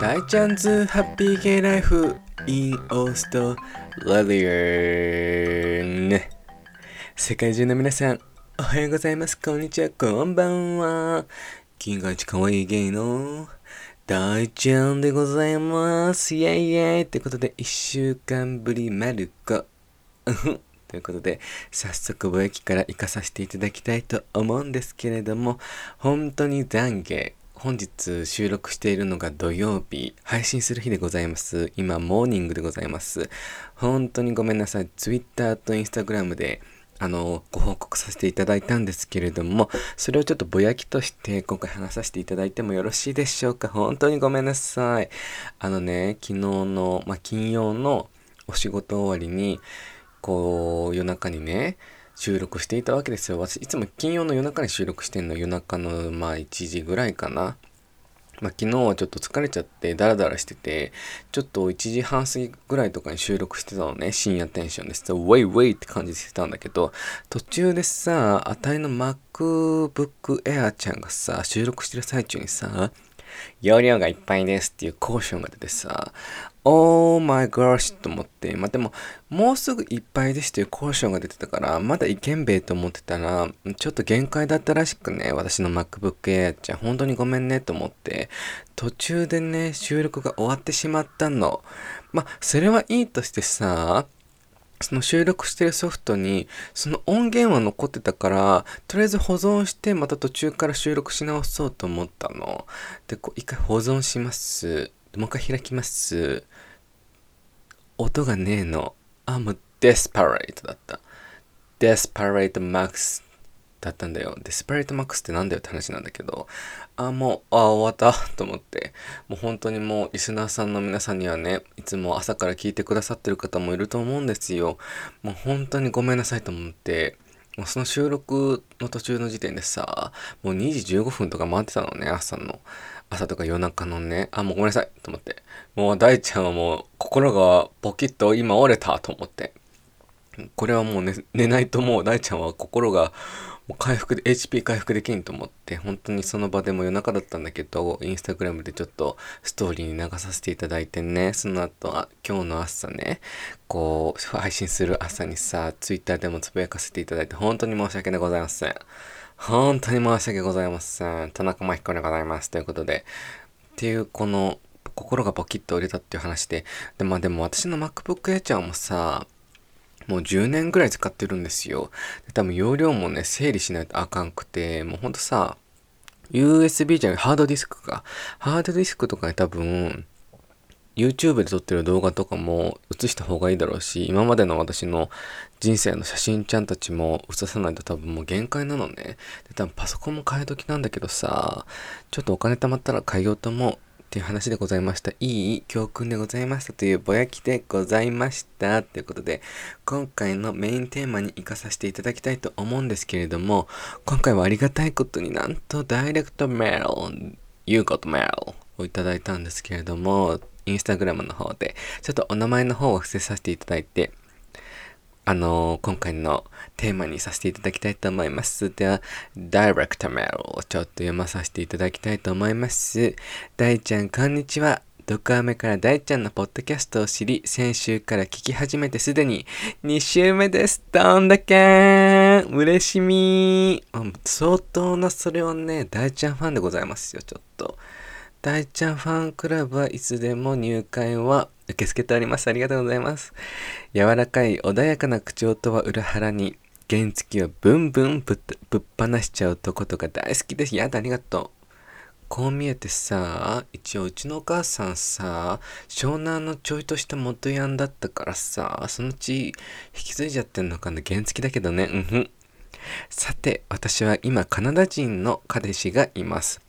大ちゃんズハッピーゲイライフ in オーストラリアン世界中の皆さんおはようございます。こんにちは。こんばんは。金が一かわいいゲイの大ちゃんでございます。イェイイェイ。ってことで一週間ぶりまる子ということで、早速貿易から行かさせていただきたいと思うんですけれども、本当に懺悔。本日収録しているのが土曜日、配信する日でございます。今、モーニングでございます。本当にごめんなさい。Twitter と Instagram で、あの、ご報告させていただいたんですけれども、それをちょっとぼやきとして今回話させていただいてもよろしいでしょうか本当にごめんなさい。あのね、昨日の、まあ、金曜のお仕事終わりに、こう、夜中にね、収録していたわけですよ。私、いつも金曜の夜中に収録してんの。夜中の、まあ、1時ぐらいかな。まあ、昨日はちょっと疲れちゃってダラダラしてて、ちょっと1時半過ぎぐらいとかに収録してたのね。深夜テンションです。ウェイウェイって感じしてたんだけど、途中でさ、あたいの MacBook Air ちゃんがさ、収録してる最中にさ、容量がいっぱいですっていうコーションが出てさ、Oh my gosh と思って、まあ、でも、もうすぐいっぱいですっていうコーションが出てたから、まだいけんべえと思ってたら、ちょっと限界だったらしくね、私の MacBook Air ちゃん、本当にごめんねと思って、途中でね、収録が終わってしまったの。まあ、それはいいとしてさ、その収録してるソフトに、その音源は残ってたから、とりあえず保存して、また途中から収録し直そうと思ったの。で、こう、一回保存します。もう一回開きます。音がねえの。あ、もう、 desperate だった。 desperate max だったんだよ。 desperate max ってなんだよって話なんだけど、あ、もう、あ、終わったと思って、もう本当にもうリスナーさんの皆さんにはね、いつも朝から聞いてくださってる方もいると思うんですよ。もう本当にごめんなさいと思って、もうその収録の途中の時点でさ、もう2時15分とか回ってたのね、朝の。朝とか夜中のね、あ、もうごめんなさいと思って。もう大ちゃんはもう心がポキッと今折れたと思って。これはもう寝寝ないともう大ちゃんは心がもう回復で、HP 回復できんと思って、本当にその場でも夜中だったんだけど、インスタグラムでちょっとストーリーに流させていただいてね、その後、あ今日の朝ね、こう、配信する朝にさ、ツイッターでもつぶやかせていただいて、本当に申し訳ございません。本当に申し訳ございません。田中真彦でございます。ということで、っていうこの、心がポキッと折れたっていう話で、で、まあでも私の MacBook Air ちゃんもさ、もう10年ぐらい使ってるんですよ。で多分容量もね、整理しないとあかんくて、もうほんとさ、USB じゃない、ハードディスクか。ハードディスクとかに多分、YouTube で撮ってる動画とかも映した方がいいだろうし、今までの私の人生の写真ちゃんたちも映さないと多分もう限界なのね。で、多分パソコンも変え時なんだけどさ、ちょっとお金貯まったら変えようと思う。っていう話でございました。いい教訓でございましたというぼやきでございました。ということで、今回のメインテーマに活かさせていただきたいと思うんですけれども、今回はありがたいことになんとダイレクトメール、You got mail をいただいたんですけれども、インスタグラムの方で、ちょっとお名前の方を伏せさせていただいて、あのー、今回のテーマにさせていただきたいと思います。では、ダイレクトメールをちょっと読まさせていただきたいと思います。大ちゃん、こんにちは。毒アメから大ちゃんのポッドキャストを知り、先週から聞き始めてすでに2週目です。どんだけー嬉しみ相当なそれをね、大ちゃんファンでございますよ、ちょっと。大ちゃんファンクラブはいつでも入会は受け付けております。ありがとうございます。柔らかい穏やかな口調とは裏腹に、原付をブンブンぶっ放しちゃうとことか大好きです。やだ、ありがとう。こう見えてさ、一応うちのお母さんさ、湘南のちょいとした元ヤンだったからさ、そのうち引き継いじゃってんのかな原付だけどね、うんふん。さて、私は今カナダ人の彼氏がいます。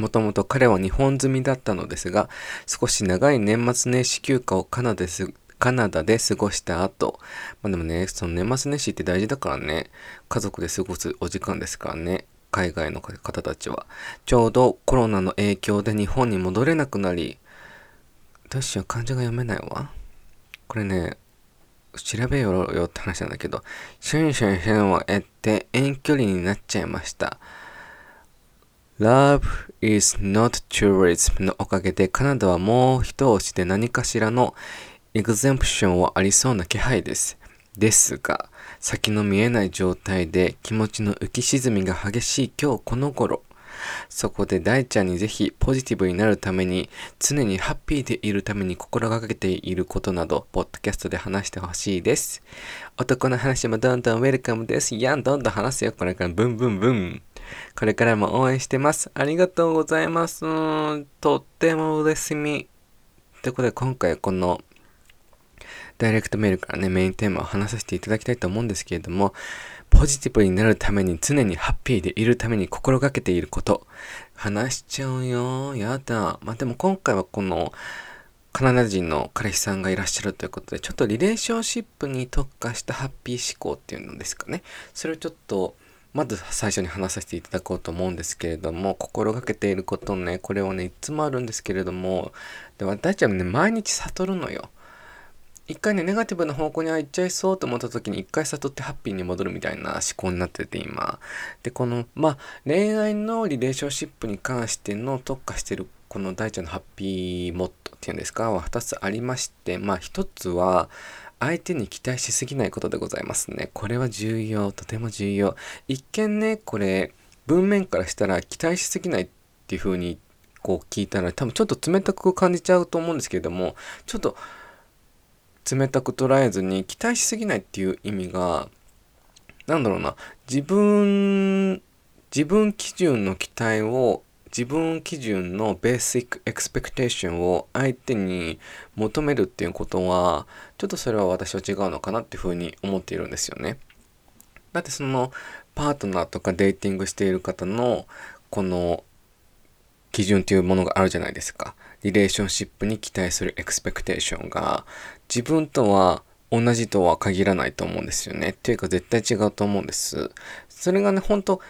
もともと彼は日本住みだったのですが、少し長い年末年始休暇をカナダですカナダで過ごした後、まあでもね、その年末年始って大事だからね、家族で過ごすお時間ですからね、海外の方たちは。ちょうどコロナの影響で日本に戻れなくなり、どうしよう、漢字が読めないわ。これね、調べようよって話なんだけど、シュンシュンシュンを得て遠距離になっちゃいました。Love is not tourism のおかげでカナダはもう一押しで何かしらのエグゼンプションはありそうな気配です。ですが、先の見えない状態で気持ちの浮き沈みが激しい今日この頃、そこで大ちゃんにぜひポジティブになるために、常にハッピーでいるために心がけていることなど、ポッドキャストで話してほしいです。男の話もどんどんウェルカムです。やん、どんどん話すよ。これからブンブンブン。これからも応援してます。ありがとうございます。とっても嬉しみ。ということで今回このダイレクトメールからね、メインテーマを話させていただきたいと思うんですけれども、ポジティブになるために常にハッピーでいるために心がけていること、話しちゃうよ。やだ。まあ、でも今回はこの、カナダ人の彼氏さんがいらっしゃるということで、ちょっとリレーションシップに特化したハッピー思考っていうのですかね。それをちょっと、まず最初に話させていただこうと思うんですけれども、心がけていることね、これはね、いつもあるんですけれども、で私たちはね、毎日悟るのよ。一回ね、ネガティブな方向に行っちゃいそうと思った時に一回悟ってハッピーに戻るみたいな思考になってて今。で、この、まあ、恋愛のリレーションシップに関しての特化してるこの大ちゃんのハッピーモッドっていうんですかは2つありまして、まあ1つは、相手に期待しすぎないことでございますね。これは重要、とても重要。一見ね、これ、文面からしたら期待しすぎないっていう風にこう聞いたら多分ちょっと冷たく感じちゃうと思うんですけれども、ちょっと冷たく捉えずに期待しすぎないっていう意味がなんだろうな自分自分基準の期待を自分基準のベーシックエクスペクテーションを相手に求めるっていうことはちょっとそれは私は違うのかなっていうふうに思っているんですよね。だってそのパートナーとかデーティングしている方のこの基準というものがあるじゃないですか。リレーションシップに期待するエクスペクテーションが自分とは同じとは限らないと思うんですよね。っていうか絶対違うと思うんです。それがね、本当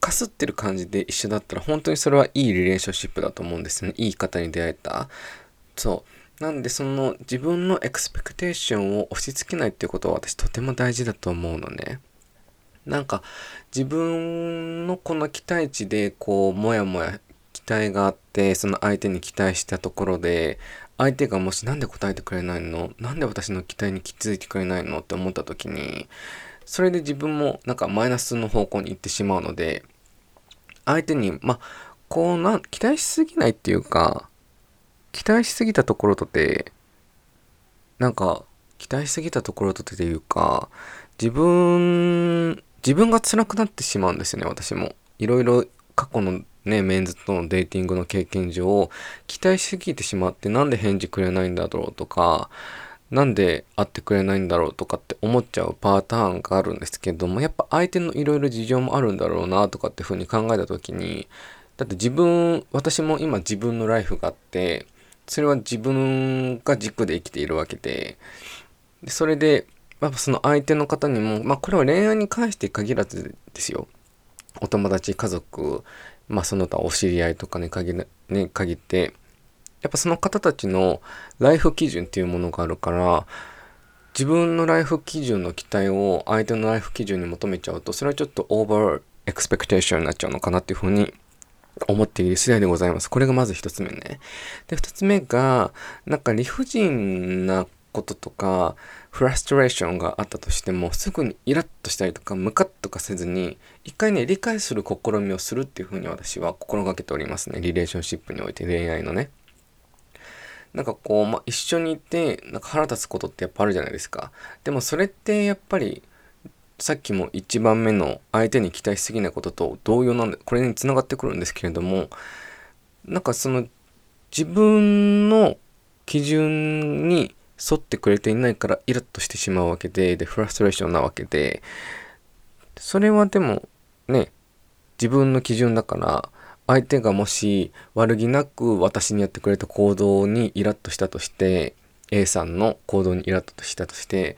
かすってる感じで一緒だったら本当にそれはいいリレーションシップだと思うんですね。いい方に出会えた。そう。なんでその自分のエクスペクテーションを押し付けないっていうことは私とても大事だと思うのね。なんか自分のこの期待値でこうもやもや期待があってその相手に期待したところで相手がもし何で答えてくれないの？なんで私の期待に気づいてくれないの？って思った時にそれで自分もなんかマイナスの方向に行ってしまうので相手にまこうな期待しすぎないっていうか期待しすぎたところとてなんか期待しすぎたところとていうか自分自分が辛くなってしまうんですよね私も。いろいろ過去のね、メンズとのデーティングの経験上、期待しすぎてしまってなんで返事くれないんだろうとか、なんで会ってくれないんだろうとかって思っちゃうパターンがあるんですけども、やっぱ相手のいろいろ事情もあるんだろうなとかってふうに考えた時に、だって自分、私も今自分のライフがあって、それは自分が軸で生きているわけで、でそれで、やっぱその相手の方にも、まあこれは恋愛に関して限らずですよ。お友達、家族、まあその他お知り合いとかね限ね限ってやっぱその方たちのライフ基準っていうものがあるから自分のライフ基準の期待を相手のライフ基準に求めちゃうとそれはちょっと over expectation になっちゃうのかなっていうふうに思っている次第でございます。これがまず一つ目ね。で、二つ目が、なんか理不尽なこととか、フラストレーションがあったとしても、すぐにイラッとしたりとか、ムカッとかせずに、一回ね、理解する試みをするっていうふうに私は心がけておりますね。リレーションシップにおいて恋愛のね。なんかこう、まあ、一緒にいて、なんか腹立つことってやっぱあるじゃないですか。でもそれってやっぱり、さっきも一番目の相手に期待しすぎないことと同様なんで、これに繋がってくるんですけれども、なんかその自分の基準に沿ってくれていないからイラッとしてしまうわけで、で、フラストレーションなわけで、それはでもね、自分の基準だから、相手がもし悪気なく私にやってくれた行動にイラッとしたとして、A さんの行動にイラッとしたとして、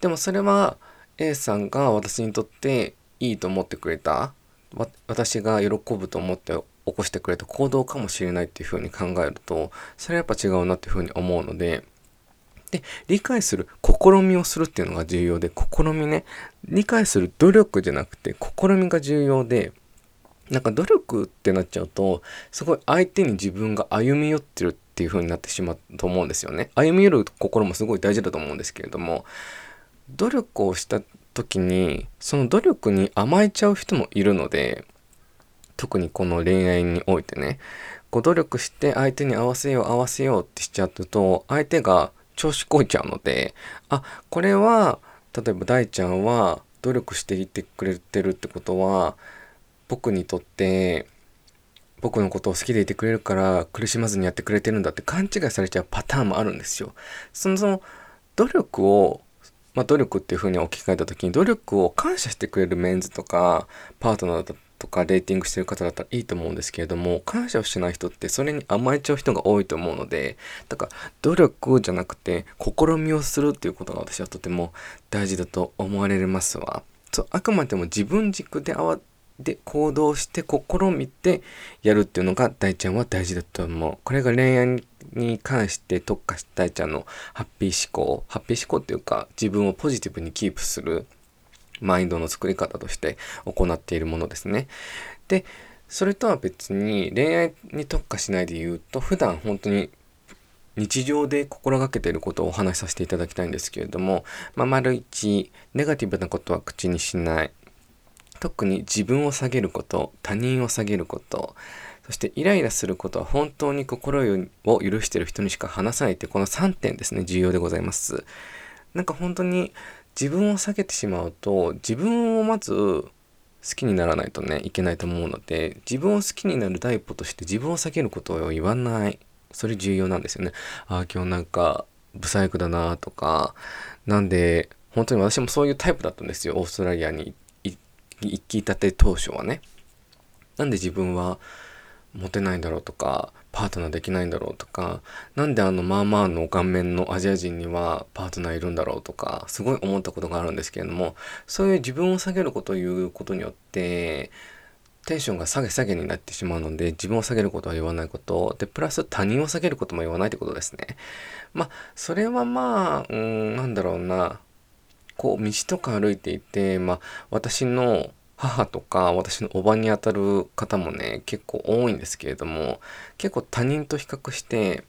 でもそれは A さんが私にとっていいと思ってくれた、私が喜ぶと思って起こしてくれた行動かもしれないっていうふうに考えると、それはやっぱ違うなっていうふうに思うので、で、理解する、試みをするっていうのが重要で、試みね、理解する努力じゃなくて、試みが重要で、なんか努力ってなっちゃうとすごい相手に自分が歩み寄ってるっていう風になってしまうと思うんですよね。歩み寄る心もすごい大事だと思うんですけれども努力をした時にその努力に甘えちゃう人もいるので特にこの恋愛においてねこう努力して相手に合わせよう合わせようってしちゃうと相手が調子こいちゃうのであこれは例えば大ちゃんは努力していてくれてるってことは僕にとって僕のことを好きでいてくれるから苦しまずにやってくれてるんだって勘違いされちゃうパターンもあるんですよ。そのその努力をまあ、努力っていうふうに置き換えた時に努力を感謝してくれるメンズとかパートナーとかレーティングしてる方だったらいいと思うんですけれども感謝をしない人ってそれに甘えちゃう人が多いと思うのでだから努力じゃなくて試みをするっていうことが私はとても大事だと思われますわ。そうあくまでも自分軸であわで行動して試みてやるっていうのが大ちゃんは大事だと思う。これが恋愛に関して特化した大ちゃんのハッピー思考。ハッピー思考っていうか自分をポジティブにキープするマインドの作り方として行っているものですね。で、それとは別に恋愛に特化しないで言うと普段本当に日常で心がけていることをお話しさせていただきたいんですけれども、まあ、丸一、ネガティブなことは口にしない。特に自分を下げること、他人を下げること、そしてイライラすることは本当に心を許している人にしか話さないってこの3点ですね、重要でございます。なんか本当に自分を下げてしまうと自分をまず好きにならないとねいけないと思うので自分を好きになる第一歩として自分を下げることを言わない。それ重要なんですよね。ああ今日なんかブサイクだなとかなんで本当に私もそういうタイプだったんですよ。オーストラリアに行きたて当初はねなんで自分はモテないんだろうとかパートナーできないんだろうとか何であのまあまあの顔面のアジア人にはパートナーいるんだろうとかすごい思ったことがあるんですけれどもそういう自分を下げることを言うことによってテンションが下げ下げになってしまうので自分を下げることは言わないことでプラス他人を下げることも言わないってことですね。まあそれはまあうんなんだろうな。こう道とか歩いていてまあ私の母とか私のおばにあたる方もね結構多いんですけれども結構他人と比較して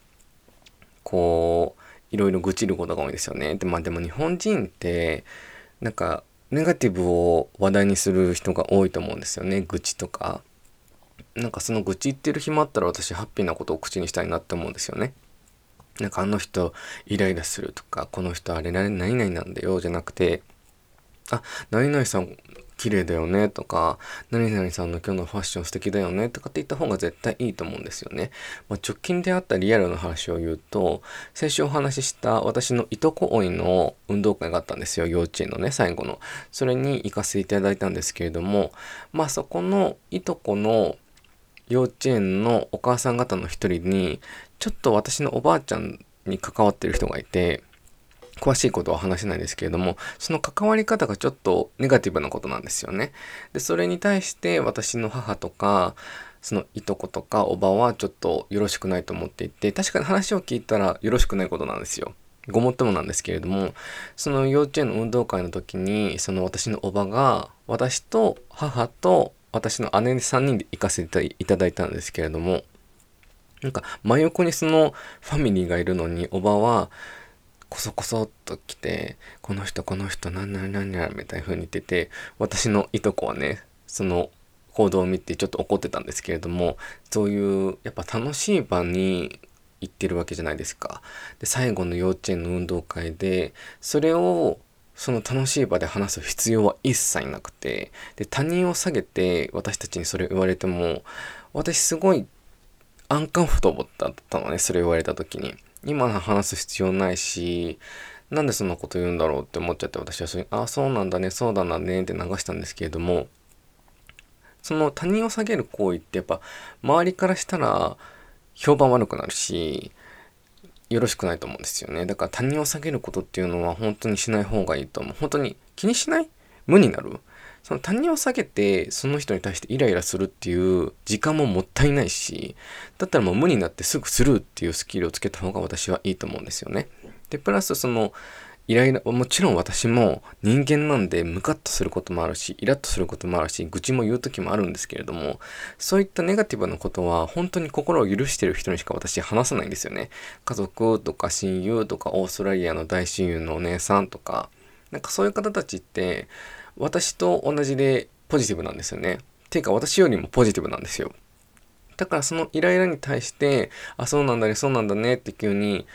こういろいろ愚痴ることが多いですよね。でまあでも日本人ってなんかネガティブを話題にする人が多いと思うんですよね愚痴とか。なんかその愚痴言ってる暇あったら私ハッピーなことを口にしたいなって思うんですよね。なんかあの人イライラするとかこの人あれ何々なんだよじゃなくてあ何々さん綺麗だよねとか、何々さんの今日のファッション素敵だよねとかって言った方が絶対いいと思うんですよね。まあ、直近であったリアルな話を言うと、先週お話しした私のいとこおいの運動会があったんですよ。幼稚園のね、最後の。それに行かせていただいたんですけれども、まあそこのいとこの幼稚園のお母さん方の一人に、ちょっと私のおばあちゃんに関わってる人がいて、詳しいことは話せないですけれども、その関わり方がちょっとネガティブなことなんですよね。で、それに対して私の母とか、そのいとことかおばはちょっとよろしくないと思っていて、確かに話を聞いたらよろしくないことなんですよ。ごもっともなんですけれども、その幼稚園の運動会の時に、その私のおばが、私と母と私の姉3人で行かせていただいたんですけれども、なんか真横にそのファミリーがいるのに、おばは、こそこそっと来て、この人この人なんなんなんなんみたいな風に言ってて、私のいとこはね、その行動を見てちょっと怒ってたんですけれども、そういうやっぱ楽しい場に行ってるわけじゃないですか。で、最後の幼稚園の運動会で、それをその楽しい場で話す必要は一切なくて、で、他人を下げて私たちにそれを言われても、私すごいアンカンフォトボだったのね、それ言われた時に。今話す必要ないし、なんでそんなこと言うんだろうって思っちゃって私はそれああそうなんだねそうだなねって流したんですけれども。その他人を下げる行為ってやっぱ周りからしたら評判悪くなるしよろしくないと思うんですよね。だから他人を下げることっていうのは本当にしない方がいいと思う。本当に気にしない？無になる？その他人を下げてその人に対してイライラするっていう時間ももったいないしだったらもう無になってすぐスルーっていうスキルをつけた方が私はいいと思うんですよね。でプラスそのイライラ、もちろん私も人間なんでムカッとすることもあるし、イラッとすることもあるし、愚痴も言う時もあるんですけれども、そういったネガティブなことは本当に心を許してる人にしか私話さないんですよね。家族とか親友とかオーストラリアの大親友のお姉さんとか、なんかそういう方たちって私と同じでポジティブなんですよね。ていうか私よりもポジティブなんですよ。だからそのイライラに対して、あ、そうなんだね、そうなんだねって急に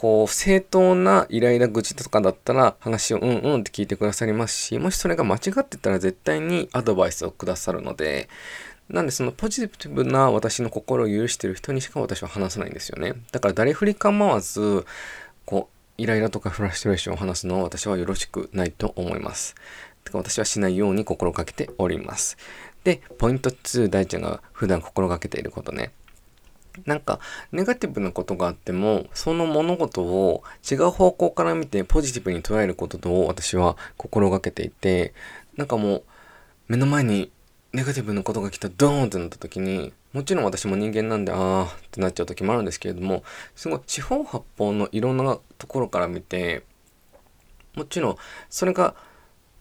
こう、正当なイライラ口とかだったら話をうんうんって聞いてくださりますし、もしそれが間違ってたら絶対にアドバイスをくださるので、なんでそのポジティブな私の心を許してる人にしか私は話さないんですよね。だから誰振り構わず、こう、イライラとかフラストレーションを話すのは私はよろしくないと思います。か私はしないように心がけております。で、ポイント2、大ちゃんが普段心がけていることね。なんか、ネガティブなことがあっても、その物事を違う方向から見てポジティブに捉えることを私は心がけていて、なんかもう、目の前にネガティブなことが来たドーンってなった時に、もちろん私も人間なんで、あーってなっちゃう時もあるんですけれども、すごい四方八方のいろんなところから見て、もちろんそれが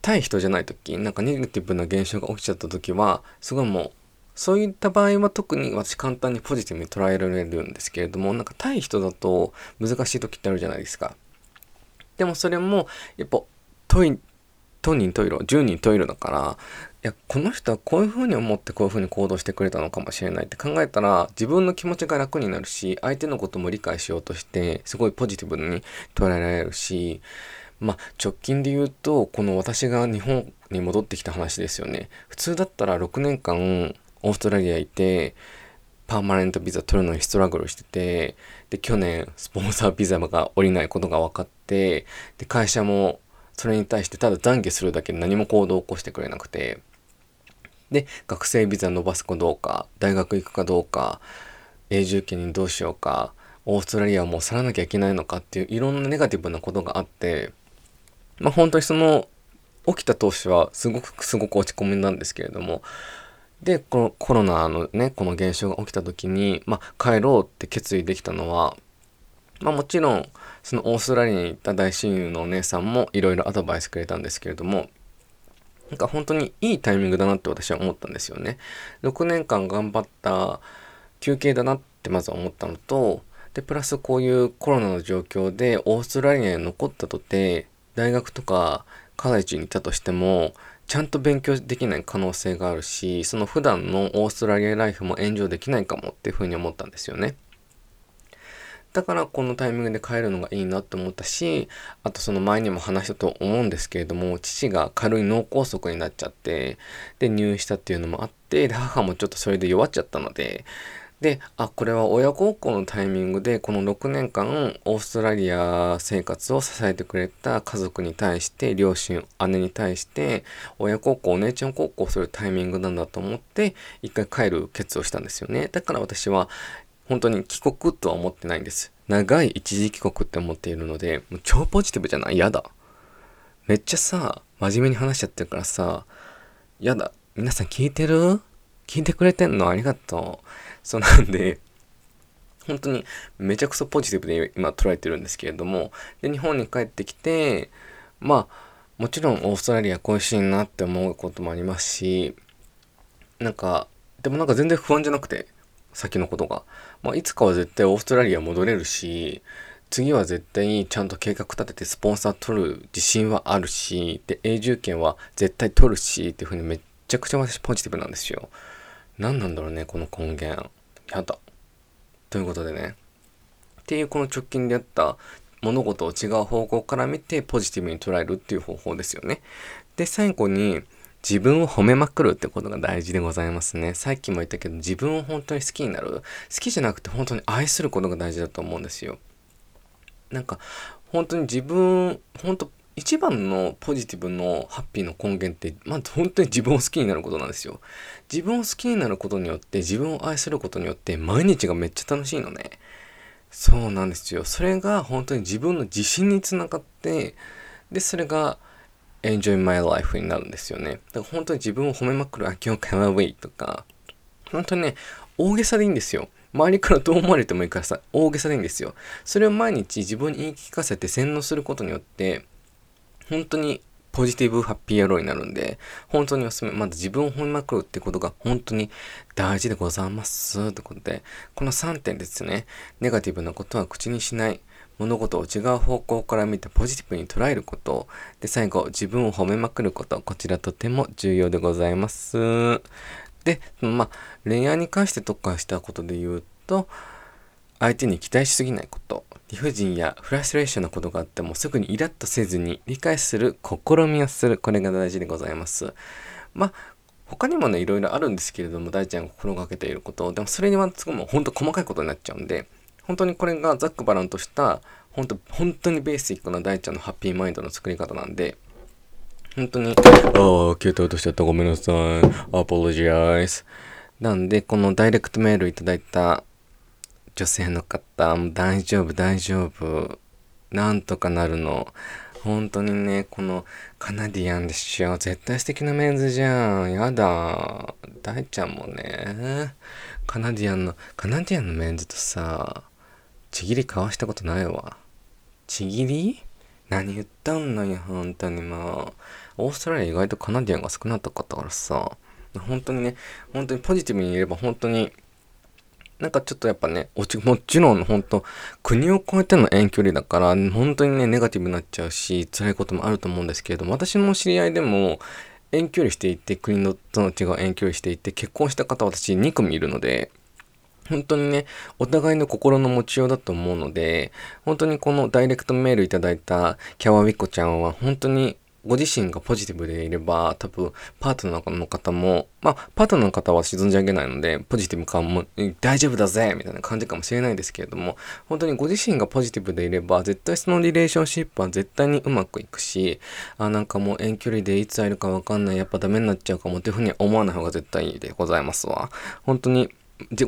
対人じゃない時、なんかネガティブな現象が起きちゃった時は、すごいもうそういった場合は特に私簡単にポジティブに捉えられるんですけれども、なんか対人だと難しい時ってあるじゃないですか。でもそれも、やっぱ、トイ、当人トイロ、10人トイロだから、いや、この人はこういう風に思ってこういう風に行動してくれたのかもしれないって考えたら、自分の気持ちが楽になるし、相手のことも理解しようとして、すごいポジティブに捉えられるし、まあ、直近で言うと、この私が日本に戻ってきた話ですよね。普通だったら6年間、オーストラリアいて、パーマネントビザ取るのにストラグルしてて、で、去年、スポンサービザが下りないことが分かって、で、会社もそれに対してただ懺悔するだけで何も行動を起こしてくれなくて、で、学生ビザ伸ばすかどうか、大学行くかどうか、永住権にどうしようか、オーストラリアをもう去らなきゃいけないのかっていういろんなネガティブなことがあって、まあ本当にその起きた当初はすごくすごく落ち込みなんですけれども、で、このコロナのね、この現象が起きた時に、まあ、帰ろうって決意できたのは、まあもちろん、そのオーストラリアに行った大親友のお姉さんもいろいろアドバイスくれたんですけれども、なんか本当にいいタイミングだなって私は思ったんですよね。6年間頑張った休憩だなってまず思ったのと、で、プラスこういうコロナの状況でオーストラリアに残ったとて、大学とかカレッジに行ったとしても、ちゃんと勉強できない可能性があるし、その普段のオーストラリアライフもエンジョイできないかもっていうふうに思ったんですよね。だからこのタイミングで帰るのがいいなって思ったし、あとその前にも話したと思うんですけれども、父が軽い脳梗塞になっちゃって、で入院したっていうのもあって、で母もちょっとそれで弱っちゃったので、で、あ、これは親孝行のタイミングで、この6年間、オーストラリア生活を支えてくれた家族に対して、両親、姉に対して、親孝行、お姉ちゃん孝行するタイミングなんだと思って、一回帰る決をしたんですよね。だから私は、本当に帰国とは思ってないんです。長い一時帰国って思っているので、もう超ポジティブじゃない？嫌だ。めっちゃさ、真面目に話しちゃってるからさ、嫌だ。皆さん聞いてる？聞いてくれてんの？ありがとう。そうなんで、本当にめちゃくそポジティブで今捉えてるんですけれども、で、日本に帰ってきて、まあ、もちろんオーストラリア恋しいなって思うこともありますし、なんか、でもなんか全然不安じゃなくて、先のことが。まあ、いつかは絶対オーストラリア戻れるし、次は絶対にちゃんと計画立ててスポンサー取る自信はあるし、で、永住権は絶対取るし、っていうふうにめっちゃくちゃ私ポジティブなんですよ。何なんだろうね、この根源。やだ。ということでね。っていうこの直近であった物事を違う方向から見てポジティブに捉えるっていう方法ですよね。で、最後に自分を褒めまくるってことが大事でございますね。さっきも言ったけど自分を本当に好きになる。好きじゃなくて本当に愛することが大事だと思うんですよ。なんか本当に自分、本当一番のポジティブのハッピーの根源って、まあ本当に自分を好きになることなんですよ。自分を好きになることによって、自分を愛することによって、毎日がめっちゃ楽しいのね。そうなんですよ。それが本当に自分の自信につながって、で、それが enjoy my life になるんですよね。だから本当に自分を褒めまくる、あ、今日かわいいとか、本当にね、大げさでいいんですよ。周りからどう思われてもいいからさ、大げさでいいんですよ。それを毎日自分に言い聞かせて洗脳することによって、本当にポジティブハッピー野郎になるんで、本当におすすめ。まず自分を褒めまくるってことが本当に大事でございます。ってことで、この3点ですね。ネガティブなことは口にしない。物事を違う方向から見てポジティブに捉えること。で、最後、自分を褒めまくること。こちらとても重要でございます。で、まあ、恋愛に関して特化したことで言うと、相手に期待しすぎないこと。理不尽やフラストレーションなことがあってもすぐにイラッとせずに理解する試みをする。これが大事でございます。まあ、他にもね、いろいろあるんですけれども、大ちゃんが心がけていること。でもそれにはすごいもう本当細かいことになっちゃうんで、本当にこれがざっくばらんとした本当本当にベーシックな大ちゃんのハッピーマインドの作り方なんで本当に、ああ、携帯落としちゃった。ごめんなさい。アポロジアイズ。なんで、このダイレクトメールいただいた女性の方も、大丈夫、大丈夫。なんとかなるの。本当にね、このカナディアンでしょ。絶対素敵なメンズじゃん。やだ。大ちゃんもね、カナディアンの、カナディアンのメンズとさ、ちぎり交わしたことないわ。ちぎり？何言ったんのよ、本当にもう。オーストラリア意外とカナディアンが少なかったからさ、本当にね、本当にポジティブに言えば本当になんかちょっとやっぱね、もちろん本当国を越えての遠距離だから、本当にね、ネガティブになっちゃうし、辛いこともあると思うんですけれども、私の知り合いでも、遠距離していて、国のとの違う遠距離していて、結婚した方私2組いるので、本当にね、お互いの心の持ちようだと思うので、本当にこのダイレクトメールいただいたキャワウィコちゃんは本当にご自身がポジティブでいれば、多分、パートナーの方も、まあ、パートナーの方は沈んじゃいけないので、ポジティブかも、大丈夫だぜみたいな感じかもしれないですけれども、本当にご自身がポジティブでいれば、絶対そのリレーションシップは絶対にうまくいくし、あ、なんかもう遠距離でいつ会えるかわかんない、やっぱダメになっちゃうかもっていうふうに思わない方が絶対いいでございますわ。本当に、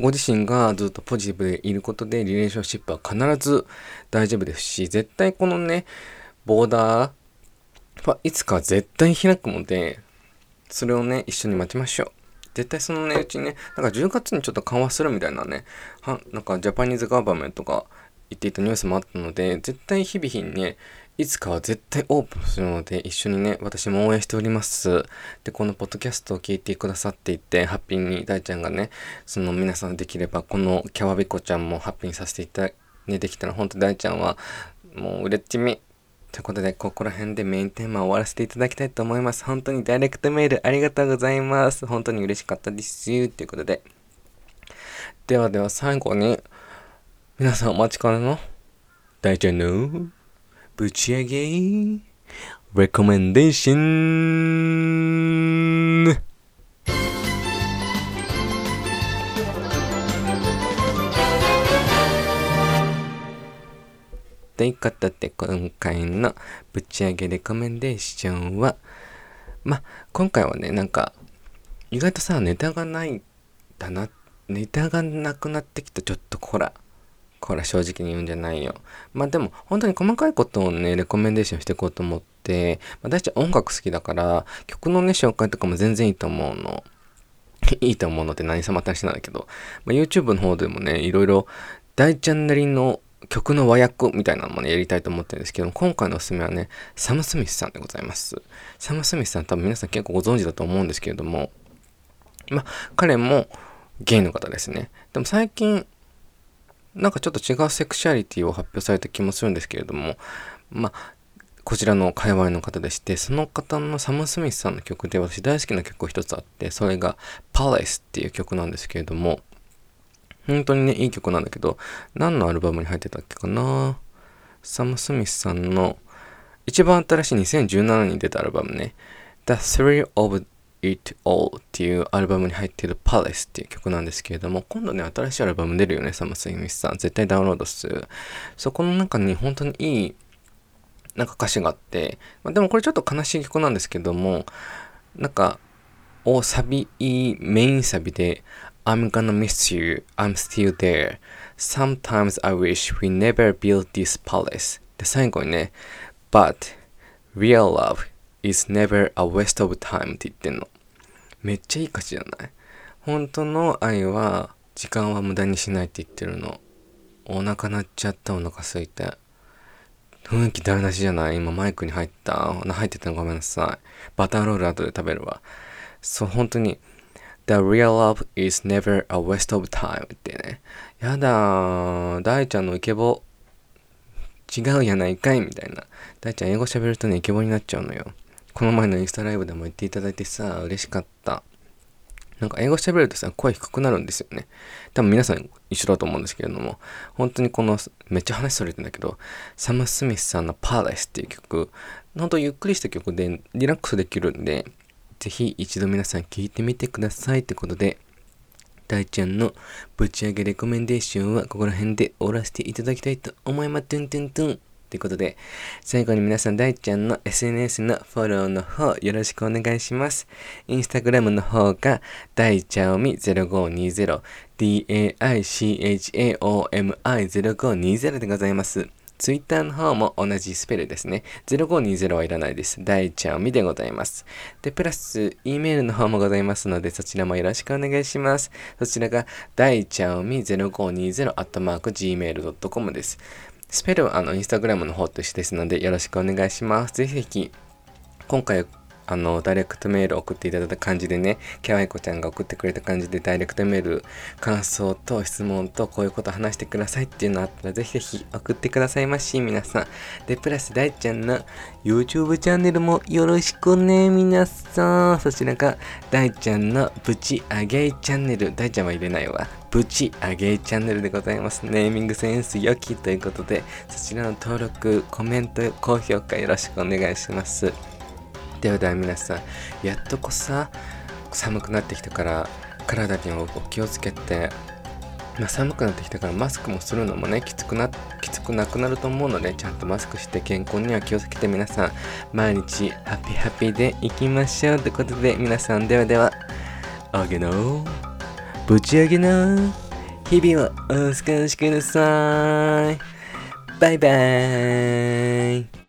ご自身がずっとポジティブでいることでリレーションシップは必ず大丈夫ですし、絶対このね、ボーダーは、いつか絶対開くので、それをね、一緒に待ちましょう。絶対そのね、うちね、なんか10月にちょっと緩和するみたいなね、はなんかジャパニーズガーバメントが言っていたニュースもあったので、絶対日々日にね、いつかは絶対オープンするので、一緒にね、私も応援しております。で、このポッドキャストを聞いてくださっていて、ハッピーに大ちゃんがね、その皆さんできれば、このキャワビコちゃんもハッピーにさせていただね、できたら、本当大ちゃんは、もう、うれっちみ、ということで、ここら辺でメインテーマを終わらせていただきたいと思います。本当にダイレクトメールありがとうございます。本当に嬉しかったです。ということで。ではでは最後に、皆さんお待ちかねの、大ちゃんの、ぶち上げ、レコメンデーションということで、今回のぶち上げレコメンデーションは、まあ、今回はね、なんか、意外とさ、ネタがないだな、ネタがなくなってきた、ちょっとこら、こら正直に言うんじゃないよ。まあでも、本当に細かいことをね、レコメンデーションしていこうと思って、まあ、大体音楽好きだから、曲のね、紹介とかも全然いいと思うの。いいと思うのって何様たしなんだけど、まあ、YouTube の方でもね、いろいろ大ちゃんなりの曲の和訳みたいなのもね、やりたいと思ってるんですけど、今回のおすすめはね、サム・スミスさんでございます。サム・スミスさん多分皆さん結構ご存知だと思うんですけれども、まあ、彼もゲイの方ですね。でも最近、なんかちょっと違うセクシャリティを発表された気もするんですけれども、まあ、こちらの界隈の方でして、その方のサム・スミスさんの曲で私大好きな曲一つあって、それがパレスっていう曲なんですけれども、本当にね、いい曲なんだけど、何のアルバムに入ってたっけかな？サム・スミスさんの一番新しい2017年に出たアルバムね、The Thrill of It All っていうアルバムに入ってる Palace っていう曲なんですけれども、今度ね、新しいアルバム出るよね、サム・スイミスさん。絶対ダウンロードする。そこの中に本当にいい、なんか歌詞があって、まあ、でもこれちょっと悲しい曲なんですけども、なんか、おサビ、いいメインサビで、I'm gonna miss you. I'm still there. Sometimes I wish we never built this palace. で、最後にね、But real love is never a waste of time って言ってんの。めっちゃいい歌詞じゃない？本当の愛は時間は無駄にしないって言ってるの。お腹鳴っちゃったお腹空いて。雰囲気台無しじゃない？今マイクに入った。入ってたのごめんなさい。バターロール後で食べるわ。そう、本当に。The real love is never a waste of time ってね。やだー。大ちゃんのイケボ。違うやないかいみたいな。大ちゃん英語喋るとね、イケボになっちゃうのよ。この前のインスタライブでも言っていただいてさ、嬉しかった。なんか英語喋るとさ、声低くなるんですよね。多分皆さん一緒だと思うんですけれども、本当にこの、めっちゃ話それてんだけど、サム・スミスさんのパレスっていう曲、ほんとゆっくりした曲でリラックスできるんで、ぜひ一度皆さん聴いてみてくださいってことで、大ちゃんのぶち上げレコメンデーションはここら辺で終わらせていただきたいと思います。トゥントゥントゥン。ということで、最後に皆さん、大ちゃんの SNS のフォローの方、よろしくお願いします。インスタグラムの方が、大ちゃおみ0520、daichaomi0520 でございます。ツイッターの方も同じスペルですね。0520はいらないです。大ちゃおみでございます。で、プラス、E メールの方もございますので、そちらもよろしくお願いします。そちらが、大ちゃおみ0520アットマーク gmail.com です。スペルはあのインスタグラムの方と一緒ですのでよろしくお願いします。ぜひぜひ今回あの、ダイレクトメール送っていただいた感じでね、キャワイコちゃんが送ってくれた感じで、ダイレクトメール、感想と質問と、こういうこと話してくださいっていうのあったら、ぜひぜひ送ってくださいまし、皆さん。で、プラス、大ちゃんの YouTube チャンネルもよろしくね、皆さん。そちらが、大ちゃんのブチ上げチャンネル。大ちゃんは入れないわ。ブチ上げチャンネルでございます。ネーミングセンス良きということで、そちらの登録、コメント、高評価よろしくお願いします。ではでは皆さんやっとこさ寒くなってきたから体にお気をつけて、まあ、寒くなってきたからマスクもするのもねきつくなきつくなくなると思うのでちゃんとマスクして健康には気をつけて皆さん毎日ハッピーハッピーでいきましょうということで皆さんではではあげのぶち上げの日々をお過ごしください。バイバーイ。